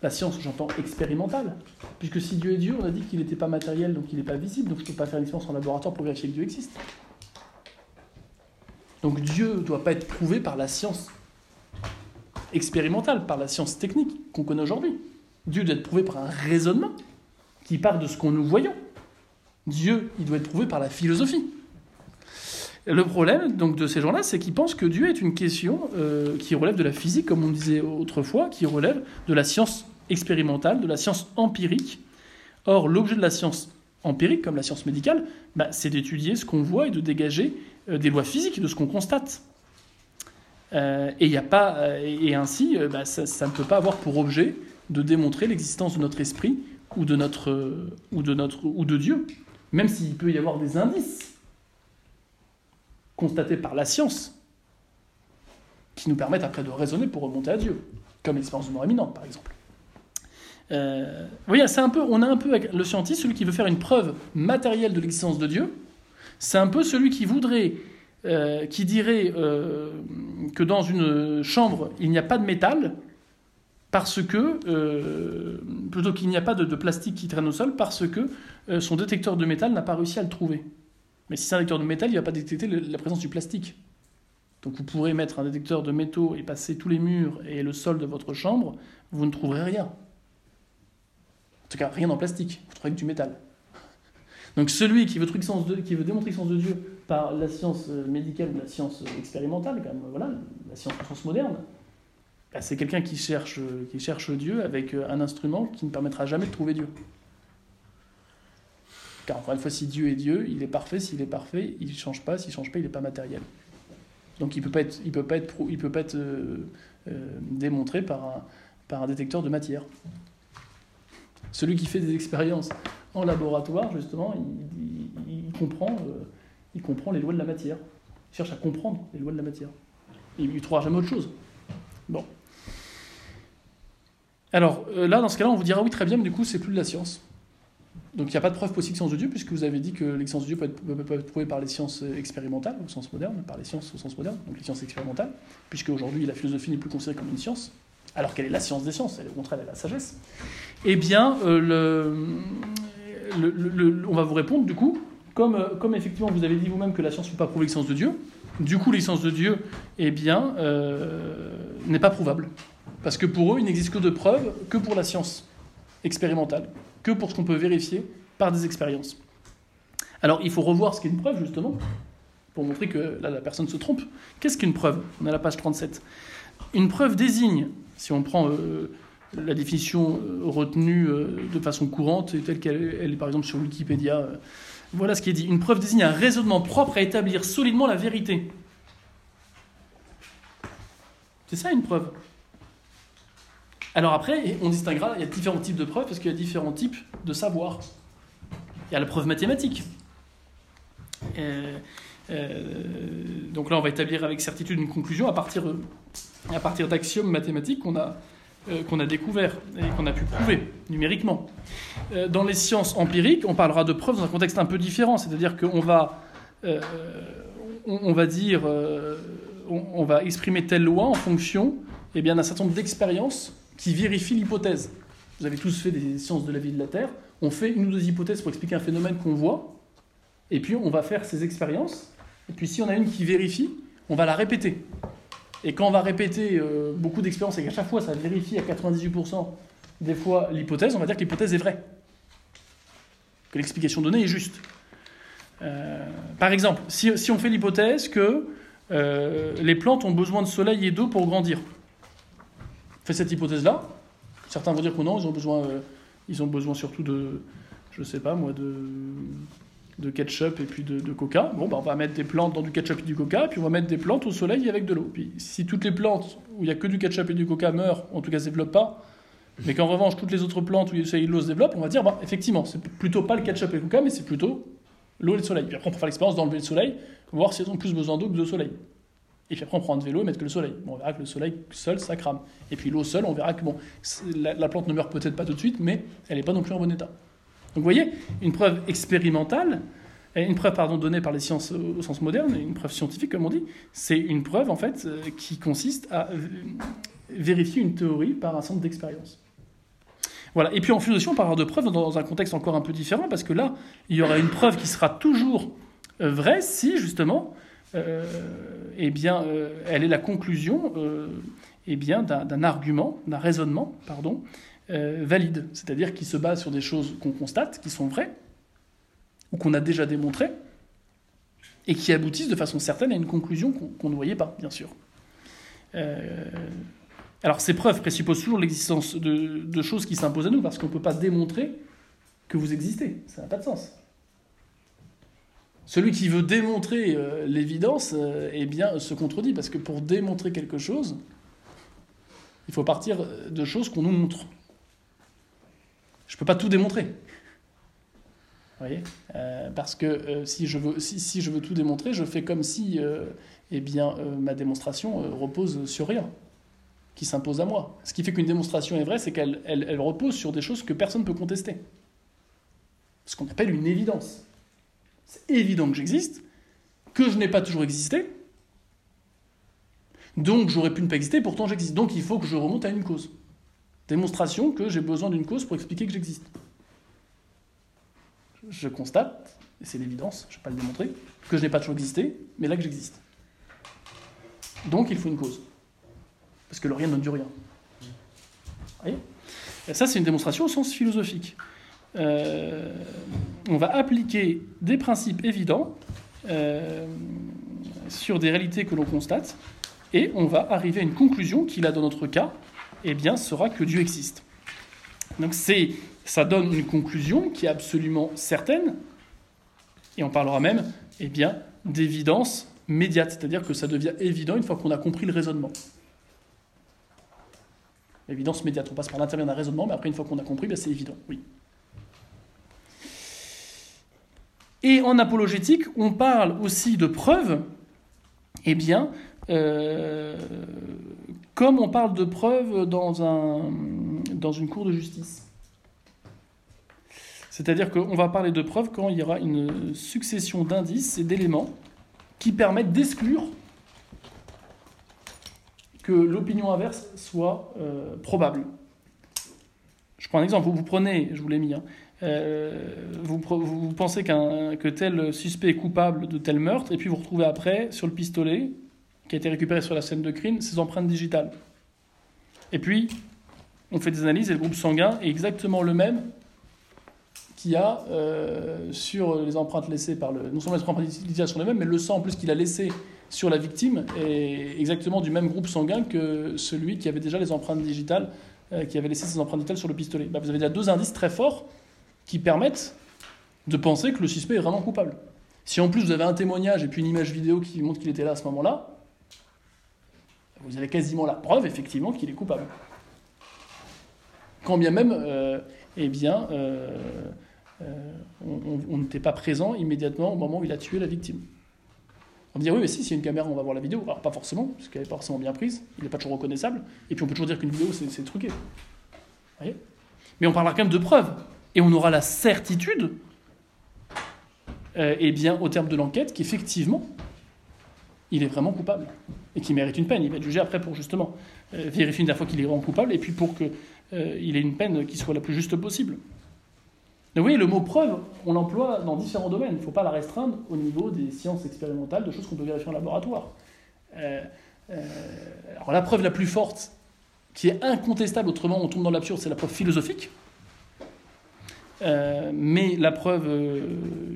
La science, j'entends expérimentale. Puisque si Dieu est Dieu, on a dit qu'il n'était pas matériel, donc il n'est pas visible, donc je ne peux pas faire une expérience en laboratoire pour vérifier que Dieu existe. Donc Dieu ne doit pas être prouvé par la science expérimentale, par la science technique qu'on connaît aujourd'hui. Dieu doit être prouvé par un raisonnement qui part de ce qu'on nous voyons. Dieu, il doit être prouvé par la philosophie. Le problème donc de ces gens-là, c'est qu'ils pensent que Dieu est une question euh, qui relève de la physique, comme on disait autrefois, qui relève de la science expérimentale, de la science empirique. Or, l'objet de la science empirique, comme la science médicale, bah, c'est d'étudier ce qu'on voit et de dégager euh, des lois physiques de ce qu'on constate. Euh, et, y a pas, et ainsi, bah, ça, ça, ne peut pas avoir pour objet de démontrer l'existence de notre esprit ou de, notre, ou, de notre, ou de Dieu, même s'il peut y avoir des indices constatés par la science qui nous permettent après de raisonner pour remonter à Dieu, comme l'expérience de mort imminente, par exemple. Euh, vous voyez, c'est un peu, on a un peu le scientiste, celui qui veut faire une preuve matérielle de l'existence de Dieu, c'est un peu celui qui voudrait, euh, qui dirait euh, que dans une chambre, il n'y a pas de métal, parce que, plutôt qu'il n'y a pas de, plastique qui traîne au sol, parce que son détecteur de métal n'a pas réussi à le trouver. Mais si c'est un détecteur de métal, il ne va pas détecter la présence du plastique. Donc vous pourrez mettre un détecteur de métaux et passer tous les murs et le sol de votre chambre, vous ne trouverez rien. En tout cas, rien en plastique, vous trouverez que du métal. Donc celui qui veut, de, qui veut démontrer l'existence de Dieu par la science euh, médicale ou la science euh, expérimentale, comme voilà, la science, la science moderne, bah, c'est quelqu'un qui cherche, Dieu avec euh, un instrument qui ne permettra jamais de trouver Dieu. Car encore une fois, si Dieu est Dieu, il est parfait. S'il est parfait, il ne change pas. S'il ne change pas, il n'est pas matériel. Donc il ne peut pas être, il peut pas être, il peut pas être euh, euh, démontré par un, détecteur de matière. Celui qui fait des expériences en laboratoire, justement, il, comprend, euh, il comprend les lois de la matière. Il cherche à comprendre les lois de la matière. Il ne trouvera jamais autre chose. Bon. Alors là, dans ce cas-là, on vous dira oui, très bien, mais du coup, c'est plus de la science. Donc il n'y a pas de preuve possible de Dieu, puisque vous avez dit que l'existence de Dieu peut être, peut, peut être, prouvée par les sciences expérimentales, au sens moderne, par les sciences au sens moderne, donc les sciences expérimentales, puisque aujourd'hui la philosophie n'est plus considérée comme une science, alors qu'elle est la science des sciences, elle au contraire elle est la sagesse. Eh bien, euh, on va vous répondre du coup, comme, euh, comme effectivement vous avez dit vous-même que la science ne peut pas prouver l'existence de Dieu, du coup l'existence de Dieu, eh bien, euh, n'est pas prouvable. Parce que pour eux, il n'existe que de preuves que pour la science expérimentale que pour ce qu'on peut vérifier par des expériences. Alors il faut revoir ce qu'est une preuve, justement, pour montrer que là, la personne se trompe. Qu'est-ce qu'une preuve? On est à la page 37. Une preuve désigne, si on prend euh, la définition euh, retenue euh, de façon courante, et telle qu'elle est par exemple sur Wikipédia, voilà ce qui est dit. Une preuve désigne un raisonnement propre à établir solidement la vérité. C'est ça une preuve? Alors après, on distinguera, il y a différents types de preuves parce qu'il y a différents types de savoir. Il y a la preuve mathématique. Euh, euh, donc là, on va établir avec certitude une conclusion à partir, à partir d'axiomes mathématiques qu'on a, euh, a découverts et qu'on a pu prouver numériquement. Dans les sciences empiriques, on parlera de preuves dans un contexte un peu différent, c'est-à-dire qu'on va, on, on, va dire, on, on, va exprimer telle loi en fonction eh bien, d'un certain nombre d'expériences qui vérifie l'hypothèse. Vous avez tous fait des sciences de la vie de la Terre. On fait une ou deux hypothèses pour expliquer un phénomène qu'on voit, et puis on va faire ces expériences. Et puis si on a une qui vérifie, on va la répéter. Et quand on va répéter euh, beaucoup d'expériences et qu'à chaque fois ça vérifie à 98% des fois l'hypothèse, on va dire que l'hypothèse est vraie. Que l'explication donnée est juste. Euh, par exemple, si, on fait l'hypothèse que euh, les plantes ont besoin de soleil et d'eau pour grandir, fait cette hypothèse-là. Certains vont dire que non, ils ont besoin, euh, ils ont besoin surtout de, je sais pas moi, de, ketchup et puis de, coca. Bon, bah, on va mettre des plantes dans du ketchup et du coca, puis on va mettre des plantes au soleil avec de l'eau. Puis si toutes les plantes où il n'y a que du ketchup et du coca meurent, en tout cas ne se développent pas, mais qu'en revanche toutes les autres plantes où il y a du soleil et de l'eau se développent, on va dire, bah, effectivement, c'est plutôt pas le ketchup et le coca, mais c'est plutôt l'eau et le soleil. Puis après, on peut faire l'expérience d'enlever le soleil, voir s'ils ont plus besoin d'eau que de soleil. Et puis après, on prend un vélo et mettre que le soleil. Bon, on verra que le soleil seul, ça crame. Et puis l'eau seule, on verra que bon, la, la, plante ne meurt peut-être pas tout de suite, mais elle n'est pas non plus en bon état. Donc vous voyez, une preuve expérimentale, une preuve pardon, donnée par les sciences au sens moderne, une preuve scientifique comme on dit, c'est une preuve en fait qui consiste à vérifier une théorie par un centre d'expérience. Voilà. Et puis en philosophie, on parlera de preuves dans un contexte encore un peu différent, parce que là, il y aura une preuve qui sera toujours vraie si justement euh, eh bien, euh, elle est la conclusion euh, eh bien, d'un argument, d'un raisonnement, pardon, valide, c'est-à-dire qui se base sur des choses qu'on constate, qui sont vraies, ou qu'on a déjà démontrées, et qui aboutissent de façon certaine à une conclusion qu'on qu ne voyait pas, bien sûr. Euh, alors ces preuves présupposent toujours l'existence de, de, choses qui s'imposent à nous, parce qu'on ne peut pas démontrer que vous existez. Ça n'a pas de sens. Celui qui veut démontrer euh, l'évidence, euh, eh bien, se contredit, parce que pour démontrer quelque chose, il faut partir de choses qu'on nous montre. Je ne peux pas tout démontrer. Vous voyez Euh, Parce que si, je veux, tout démontrer, je fais comme si eh bien, ma démonstration repose sur rien, qui s'impose à moi. Ce qui fait qu'une démonstration est vraie, c'est qu'elle elle, elle repose sur des choses que personne ne peut contester. Ce qu'on appelle une évidence. C'est évident que j'existe, que je n'ai pas toujours existé, donc j'aurais pu ne pas exister, pourtant j'existe. Donc il faut que je remonte à une cause. Démonstration que j'ai besoin d'une cause pour expliquer que j'existe. Je constate, et c'est l'évidence, je ne vais pas le démontrer, que je n'ai pas toujours existé, mais là que j'existe. Donc il faut une cause. Parce que le rien ne du rien. Vous voyez? Et ça, c'est une démonstration au sens philosophique. Euh, on va appliquer des principes évidents euh, sur des réalités que l'on constate, et on va arriver à une conclusion qui, là, dans notre cas, eh bien, sera que Dieu existe. Donc c'est, ça donne une conclusion qui est absolument certaine, et on parlera même, eh bien, d'évidence médiate, c'est-à-dire que ça devient évident une fois qu'on a compris le raisonnement. Évidence médiate, on passe par l'intermédiaire d'un raisonnement, mais après, une fois qu'on a compris, ben, c'est évident, oui. Et en apologétique, on parle aussi de preuves, eh bien, euh, comme on parle de preuves dans, un, dans une cour de justice. C'est-à-dire qu'on va parler de preuves quand il y aura une succession d'indices et d'éléments qui permettent d'exclure que l'opinion inverse soit euh, probable. Je prends un exemple, vous, vous prenez, je vous l'ai mis, hein, vous, vous, pensez qu'un, que tel suspect est coupable de tel meurtre, et puis vous retrouvez après, sur le pistolet, qui a été récupéré sur la scène de crime, ses empreintes digitales. Et puis, on fait des analyses, et le groupe sanguin est exactement le même qu'il y a euh, sur les empreintes laissées par le... Non seulement les empreintes digitales sont les mêmes, mais le sang en plus qu'il a laissé sur la victime est exactement du même groupe sanguin que celui qui avait déjà les empreintes digitales, euh, qui avait laissé ses empreintes digitales sur le pistolet. Bah, vous avez déjà deux indices très forts qui permettent de penser que le suspect est vraiment coupable. Si en plus vous avez un témoignage et puis une image vidéo qui montre qu'il était là à ce moment-là, vous avez quasiment la preuve, effectivement, qu'il est coupable. Quand bien même, euh, eh bien, euh, euh, on n'était pas présent immédiatement au moment où il a tué la victime. On va dire, oui, mais si, s'il y a une caméra, on va voir la vidéo. Alors, pas forcément, parce qu'elle n'est pas forcément bien prise, il n'est pas toujours reconnaissable, et puis on peut toujours dire qu'une vidéo, c'est truqué. Vous voyez? Mais on parlera quand même de preuves, et on aura la certitude, euh, eh bien, au terme de l'enquête, qu'effectivement, il est vraiment coupable et qu'il mérite une peine. Il va être jugé après pour justement euh, vérifier une dernière fois qu'il est vraiment coupable et puis pour qu'il euh, ait une peine qui soit la plus juste possible. Vous voyez, le mot preuve, on l'emploie dans différents domaines. Il ne faut pas la restreindre au niveau des sciences expérimentales, de choses qu'on peut vérifier en laboratoire. Alors la preuve la plus forte, qui est incontestable, autrement on tombe dans l'absurde, c'est la preuve philosophique. Euh, mais la preuve euh,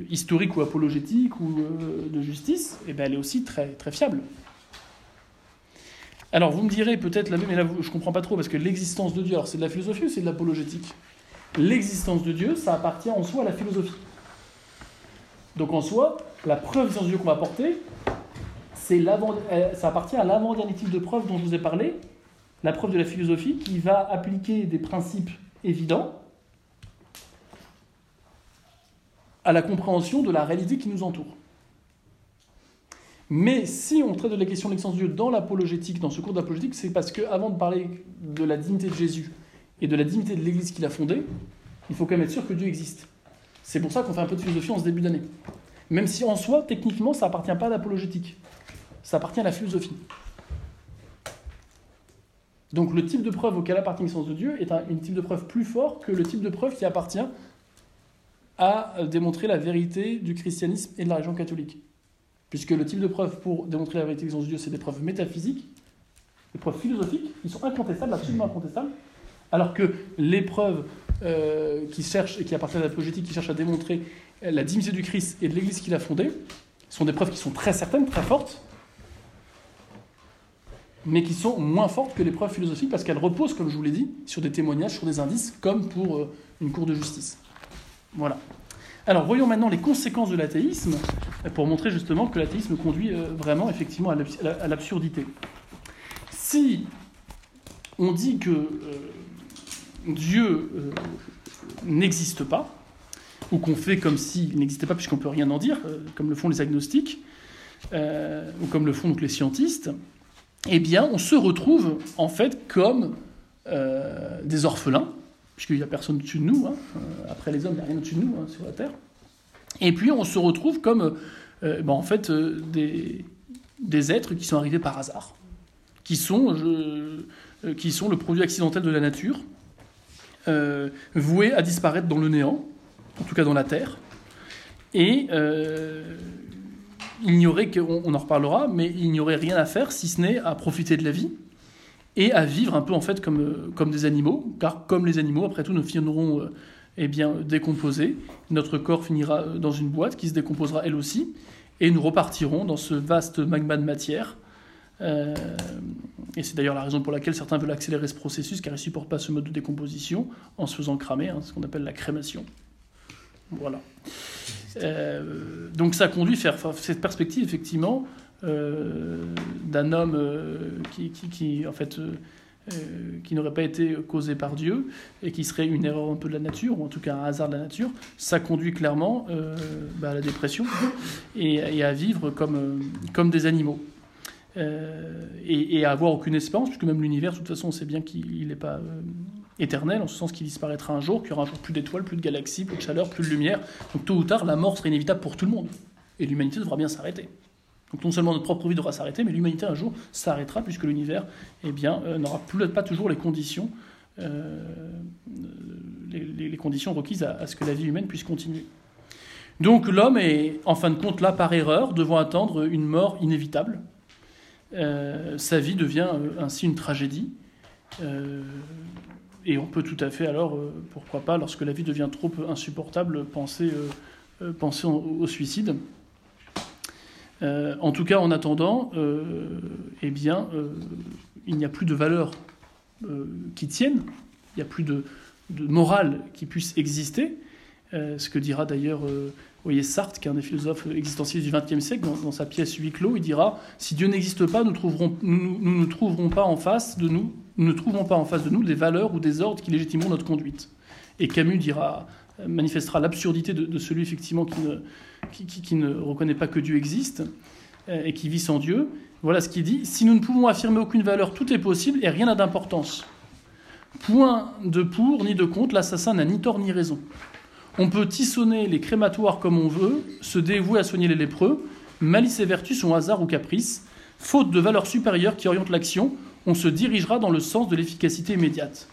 historique ou apologétique ou euh, de justice, eh ben, elle est aussi très, très fiable. Alors vous me direz peut-être, mais là je ne comprends pas trop, parce que l'existence de Dieu, c'est de la philosophie ou c'est de l'apologétique? L'existence de Dieu, ça appartient en soi à la philosophie. Donc en soi, la preuve de Dieu qu'on va porter, ça appartient à l'avant-dernier type de preuve dont je vous ai parlé, la preuve de la philosophie qui va appliquer des principes évidents à la compréhension de la réalité qui nous entoure. Mais si on traite de la question de l'existence de Dieu dans l'apologétique, dans ce cours d'apologétique, c'est parce que avant de parler de la dignité de Jésus et de la dignité de l'Église qu'il a fondée, il faut quand même être sûr que Dieu existe. C'est pour ça qu'on fait un peu de philosophie en ce début d'année. Même si en soi, techniquement, ça appartient pas à l'apologétique. Ça appartient à la philosophie. Donc le type de preuve auquel appartient l'existence de Dieu est un, type de preuve plus fort que le type de preuve qui appartient à démontrer la vérité du christianisme et de la religion catholique. Puisque le type de preuve pour démontrer la vérité de l'existence de Dieu, c'est des preuves métaphysiques, des preuves philosophiques, qui sont incontestables, absolument incontestables, alors que les preuves euh, qui cherchent et qui appartiennent à l'apologétique, qui cherchent à démontrer la dignité du Christ et de l'Église qu'il a fondée, sont des preuves qui sont très certaines, très fortes, mais qui sont moins fortes que les preuves philosophiques parce qu'elles reposent, comme je vous l'ai dit, sur des témoignages, sur des indices, comme pour euh, une cour de justice. Voilà. Alors voyons maintenant les conséquences de l'athéisme pour montrer justement que l'athéisme conduit euh, vraiment effectivement à l'absurdité. Si on dit que euh, Dieu euh, n'existe pas, ou qu'on fait comme s'il n'existait pas puisqu'on ne peut rien en dire, comme le font les agnostiques, ou comme le font donc les scientistes, eh bien on se retrouve en fait comme des orphelins, puisqu'il n'y a personne au-dessus de nous, hein. euh, après les hommes, il n'y a rien au-dessus de nous hein, sur la Terre. Et puis on se retrouve comme euh, ben, en fait euh, des, des, êtres qui sont arrivés par hasard, qui sont, qui sont le produit accidentel de la nature, voués à disparaître dans le néant, en tout cas dans la Terre. Et il n'y aurait, on, on en reparlera, mais il n'y aurait rien à faire si ce n'est à profiter de la vie et à vivre un peu en fait comme, euh, comme des animaux, car comme les animaux, après tout, nous finirons euh, eh bien, décomposés. Notre corps finira euh, dans une boîte qui se décomposera elle aussi, et nous repartirons dans ce vaste magma de matière. et c'est d'ailleurs la raison pour laquelle certains veulent accélérer ce processus, car ils ne supportent pas ce mode de décomposition en se faisant cramer, hein, ce qu'on appelle la crémation. Voilà. donc ça conduit faire cette perspective, effectivement, euh, d'un homme euh, qui, qui, en fait, euh, qui n'aurait pas été causé par Dieu et qui serait une erreur un peu de la nature, ou en tout cas un hasard de la nature, ça conduit clairement bah, à la dépression et, à vivre comme, comme des animaux. et, à avoir aucune espérance, puisque même l'univers, de toute façon, on sait bien qu'il n'est pas éternel, en ce sens qu'il disparaîtra un jour, qu'il y aura un jour plus d'étoiles, plus de galaxies, plus de chaleur, plus de lumière. Donc tôt ou tard, la mort sera inévitable pour tout le monde. Et l'humanité devra bien s'arrêter. Donc non seulement notre propre vie devra s'arrêter, mais l'humanité un jour s'arrêtera puisque l'univers eh bien, euh, n'aura pas toujours les conditions, euh, les, conditions requises à, ce que la vie humaine puisse continuer. Donc l'homme est en fin de compte là par erreur, devant attendre une mort inévitable. Euh, sa vie devient ainsi une tragédie. et on peut tout à fait alors, pourquoi pas, lorsque la vie devient trop insupportable, penser, penser au suicide. Euh, en tout cas, en attendant, euh, eh bien, euh, il n'y a plus de valeurs qui tiennent, il n'y a plus de, morale qui puisse exister. ce que dira d'ailleurs voyez, Sartre, qui est un des philosophes existentiels du XXe siècle, dans, sa pièce Huis clos, il dira si Dieu n'existe pas, nous, ne trouverons pas en face de nous, nous ne trouverons pas en face de nous des valeurs ou des ordres qui légitimeront notre conduite. Et Camus dira manifestera l'absurdité de, celui effectivement qui ne, reconnaît pas que Dieu existe euh, et qui vit sans Dieu. Voilà ce qu'il dit. Si nous ne pouvons affirmer aucune valeur, tout est possible et rien n'a d'importance. Point de pour ni de contre, l'assassin n'a ni tort ni raison. On peut tissonner les crématoires comme on veut, se dévouer à soigner les lépreux, malice et vertu sont hasard ou caprice. Faute de valeurs supérieures qui orientent l'action, on se dirigera dans le sens de l'efficacité immédiate.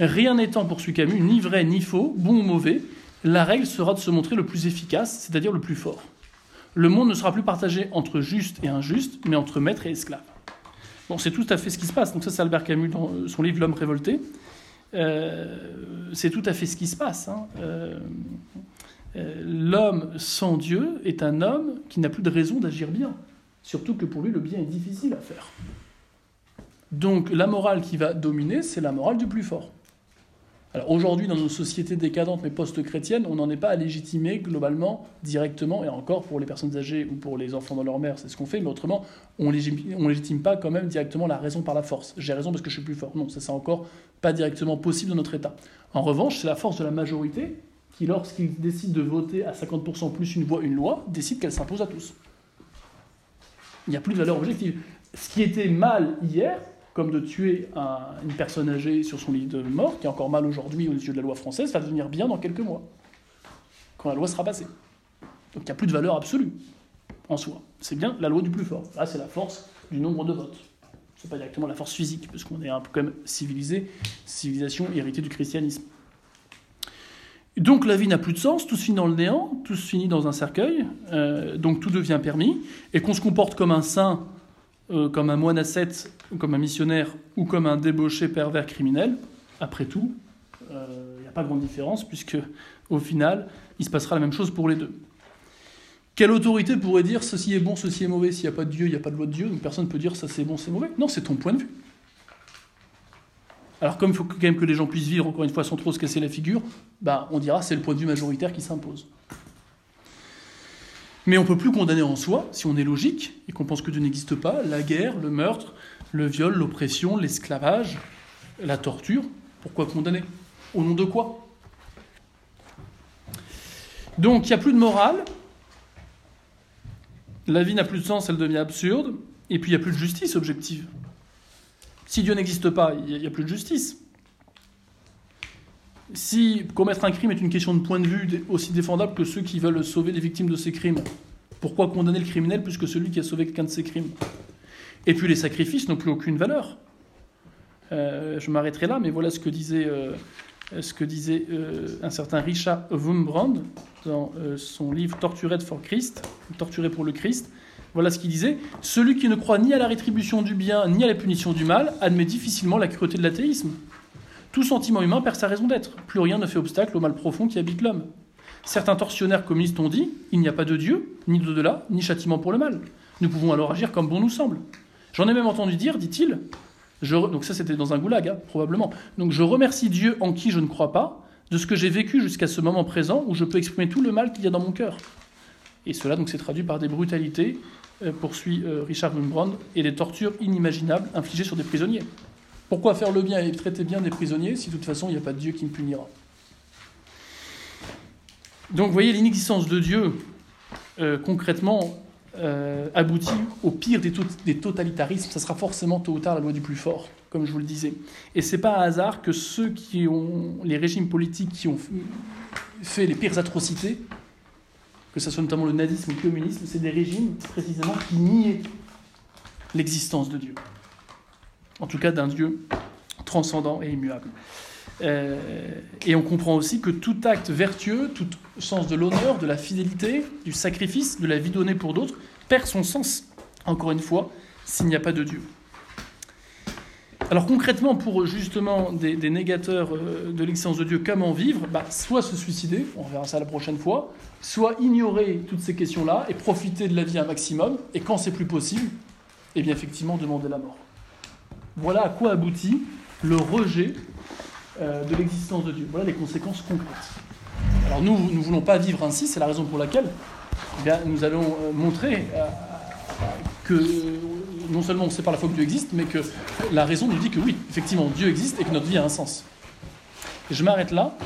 Rien n'étant, poursuit Camus, ni vrai ni faux, bon ou mauvais, la règle sera de se montrer le plus efficace, c'est-à-dire le plus fort. Le monde ne sera plus partagé entre juste et injuste, mais entre maître et esclave. Bon, c'est tout à fait ce qui se passe. Donc ça, c'est Albert Camus dans son livre L'homme révolté. Euh, c'est tout à fait ce qui se passe. Hein. Euh, euh, l'homme sans Dieu est un homme qui n'a plus de raison d'agir bien. Surtout que pour lui, le bien est difficile à faire. Donc la morale qui va dominer, c'est la morale du plus fort. Alors aujourd'hui, dans nos sociétés décadentes mais post-chrétiennes, on n'en est pas à légitimer globalement, directement, et encore pour les personnes âgées ou pour les enfants dans leur mère, c'est ce qu'on fait, mais autrement, on ne légitime pas quand même directement la raison par la force. J'ai raison parce que je suis plus fort. Non, ça c'est encore pas directement possible dans notre État. En revanche, c'est la force de la majorité qui, lorsqu'il décide de voter à 50% plus une voix, une loi, décide qu'elle s'impose à tous. Il n'y a plus de valeur objective. Ce qui était mal hier, comme de tuer une personne âgée sur son lit de mort, qui est encore mal aujourd'hui aux yeux de la loi française, va devenir bien dans quelques mois, quand la loi sera passée. Donc il n'y a plus de valeur absolue en soi. C'est bien la loi du plus fort. Là, c'est la force du nombre de votes. Ce n'est pas directement la force physique, parce qu'on est un peu quand même civilisé, civilisation héritée du christianisme. Donc la vie n'a plus de sens, tout se finit dans le néant, tout se finit dans un cercueil, euh, donc tout devient permis, et qu'on se comporte comme un saint euh, comme un moine ascète, comme un missionnaire ou comme un débauché pervers criminel, après tout, il euh, n'y a pas grande différence, puisque au final, il se passera la même chose pour les deux. Quelle autorité pourrait dire ceci est bon, ceci est mauvais S'il n'y a pas de Dieu, il n'y a pas de loi de Dieu, donc personne ne peut dire ça c'est bon, c'est mauvais. Non, c'est ton point de vue. Alors comme il faut quand même que les gens puissent vivre, encore une fois, sans trop se casser la figure, bah, on dira c'est le point de vue majoritaire qui s'impose. Mais on ne peut plus condamner en soi, si on est logique, et qu'on pense que Dieu n'existe pas, la guerre, le meurtre, le viol, l'oppression, l'esclavage, la torture. Pourquoi condamner? Au nom de quoi? Donc il n'y a plus de morale, la vie n'a plus de sens, elle devient absurde, et puis il n'y a plus de justice objective. Si Dieu n'existe pas, il n'y a, plus de justice. Si commettre un crime est une question de point de vue aussi défendable que ceux qui veulent sauver les victimes de ces crimes, pourquoi condamner le criminel plus que celui qui a sauvé quelqu'un de ces crimes? Et puis les sacrifices n'ont plus aucune valeur. Euh, je m'arrêterai là, mais voilà ce que disait, euh, euh, un certain Richard Wurmbrand dans son livre Tortured for Christ, Torturé pour le Christ. Voilà ce qu'il disait. Celui qui ne croit ni à la rétribution du bien ni à la punition du mal admet difficilement la cruauté de l'athéisme. Tout sentiment humain perd sa raison d'être. Plus rien ne fait obstacle au mal profond qui habite l'homme. Certains tortionnaires communistes ont dit il n'y a pas de Dieu, ni d'au-delà, ni châtiment pour le mal. Nous pouvons alors agir comme bon nous semble. J'en ai même entendu dire, dit-il, donc ça c'était dans un goulag, hein, probablement. Donc je remercie Dieu en qui je ne crois pas, de ce que j'ai vécu jusqu'à ce moment présent où je peux exprimer tout le mal qu'il y a dans mon cœur. Et cela donc s'est traduit par des brutalités, euh, poursuit euh, Richard Wurmbrand, et des tortures inimaginables infligées sur des prisonniers. Pourquoi faire le bien et traiter bien des prisonniers si de toute façon il n'y a pas de Dieu qui me punira? Donc vous voyez l'inexistence de Dieu euh, concrètement euh, aboutit au pire des, totalitarismes, ça sera forcément tôt ou tard la loi du plus fort, comme je vous le disais. Et c'est pas un hasard que ceux qui ont, les régimes politiques qui ont fait les pires atrocités, que ce soit notamment le nazisme ou le communisme, c'est des régimes précisément qui niaient l'existence de Dieu. En tout cas d'un Dieu transcendant et immuable. Euh, et on comprend aussi que tout acte vertueux, tout sens de l'honneur, de la fidélité, du sacrifice, de la vie donnée pour d'autres, perd son sens, encore une fois, s'il n'y a pas de Dieu. Alors concrètement, pour justement des, négateurs euh, de l'existence de Dieu, comment vivre? Bah, Soit se suicider, on verra ça la prochaine fois, soit ignorer toutes ces questions-là et profiter de la vie un maximum, et quand c'est plus possible, eh bien effectivement demander la mort. Voilà à quoi aboutit le rejet euh, de l'existence de Dieu. Voilà les conséquences concrètes. Alors nous, nous ne voulons pas vivre ainsi, c'est la raison pour laquelle eh bien, nous allons euh, montrer euh, que non seulement on sait par la foi que Dieu existe, mais que la raison nous dit que oui, effectivement, Dieu existe et que notre vie a un sens. Et je m'arrête là.